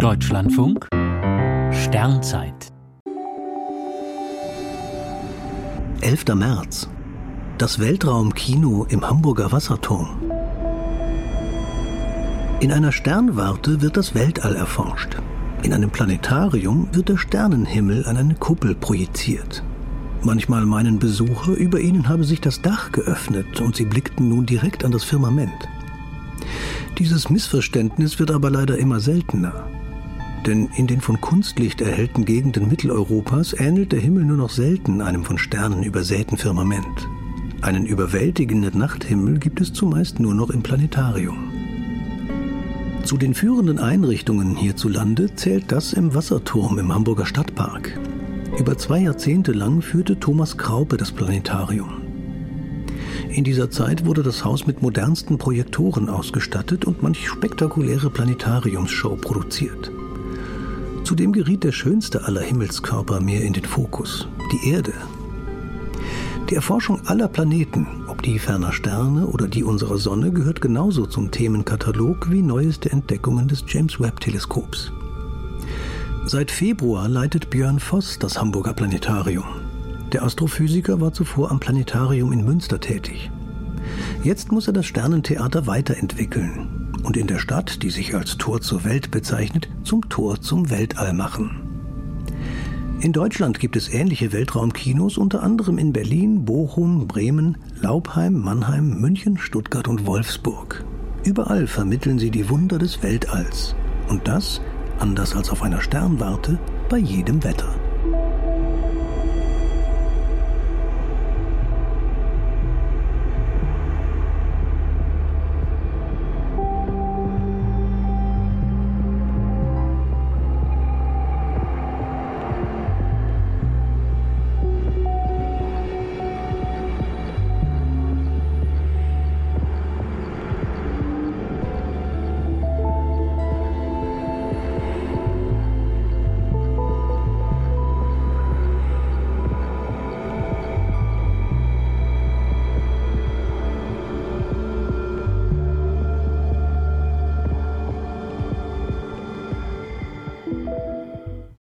Deutschlandfunk Sternzeit 11. März. Das Weltraumkino im Hamburger Wasserturm. In einer Sternwarte wird das Weltall erforscht. In einem Planetarium wird der Sternenhimmel an eine Kuppel projiziert. Manchmal meinen Besucher, über ihnen habe sich das Dach geöffnet und sie blickten nun direkt an das Firmament. Dieses Missverständnis wird aber leider immer seltener. Denn in den von Kunstlicht erhellten Gegenden Mitteleuropas ähnelt der Himmel nur noch selten einem von Sternen übersäten Firmament. Einen überwältigenden Nachthimmel gibt es zumeist nur noch im Planetarium. Zu den führenden Einrichtungen hierzulande zählt das im Wasserturm im Hamburger Stadtpark. Über zwei Jahrzehnte lang führte Thomas Kraupe das Planetarium. In dieser Zeit wurde das Haus mit modernsten Projektoren ausgestattet und manch spektakuläre Planetariumsshow produziert. Zudem geriet der schönste aller Himmelskörper mehr in den Fokus, die Erde. Die Erforschung aller Planeten, ob die ferner Sterne oder die unserer Sonne, gehört genauso zum Themenkatalog wie neueste Entdeckungen des James Webb Teleskops. Seit Februar leitet Björn Voss das Hamburger Planetarium. Der Astrophysiker war zuvor am Planetarium in Münster tätig. Jetzt muss er das Sternentheater weiterentwickeln und in der Stadt, die sich als Tor zur Welt bezeichnet, zum Tor zum Weltall machen. In Deutschland gibt es ähnliche Weltraumkinos, unter anderem in Berlin, Bochum, Bremen, Laubheim, Mannheim, München, Stuttgart und Wolfsburg. Überall vermitteln sie die Wunder des Weltalls. Und das, anders als auf einer Sternwarte, bei jedem Wetter.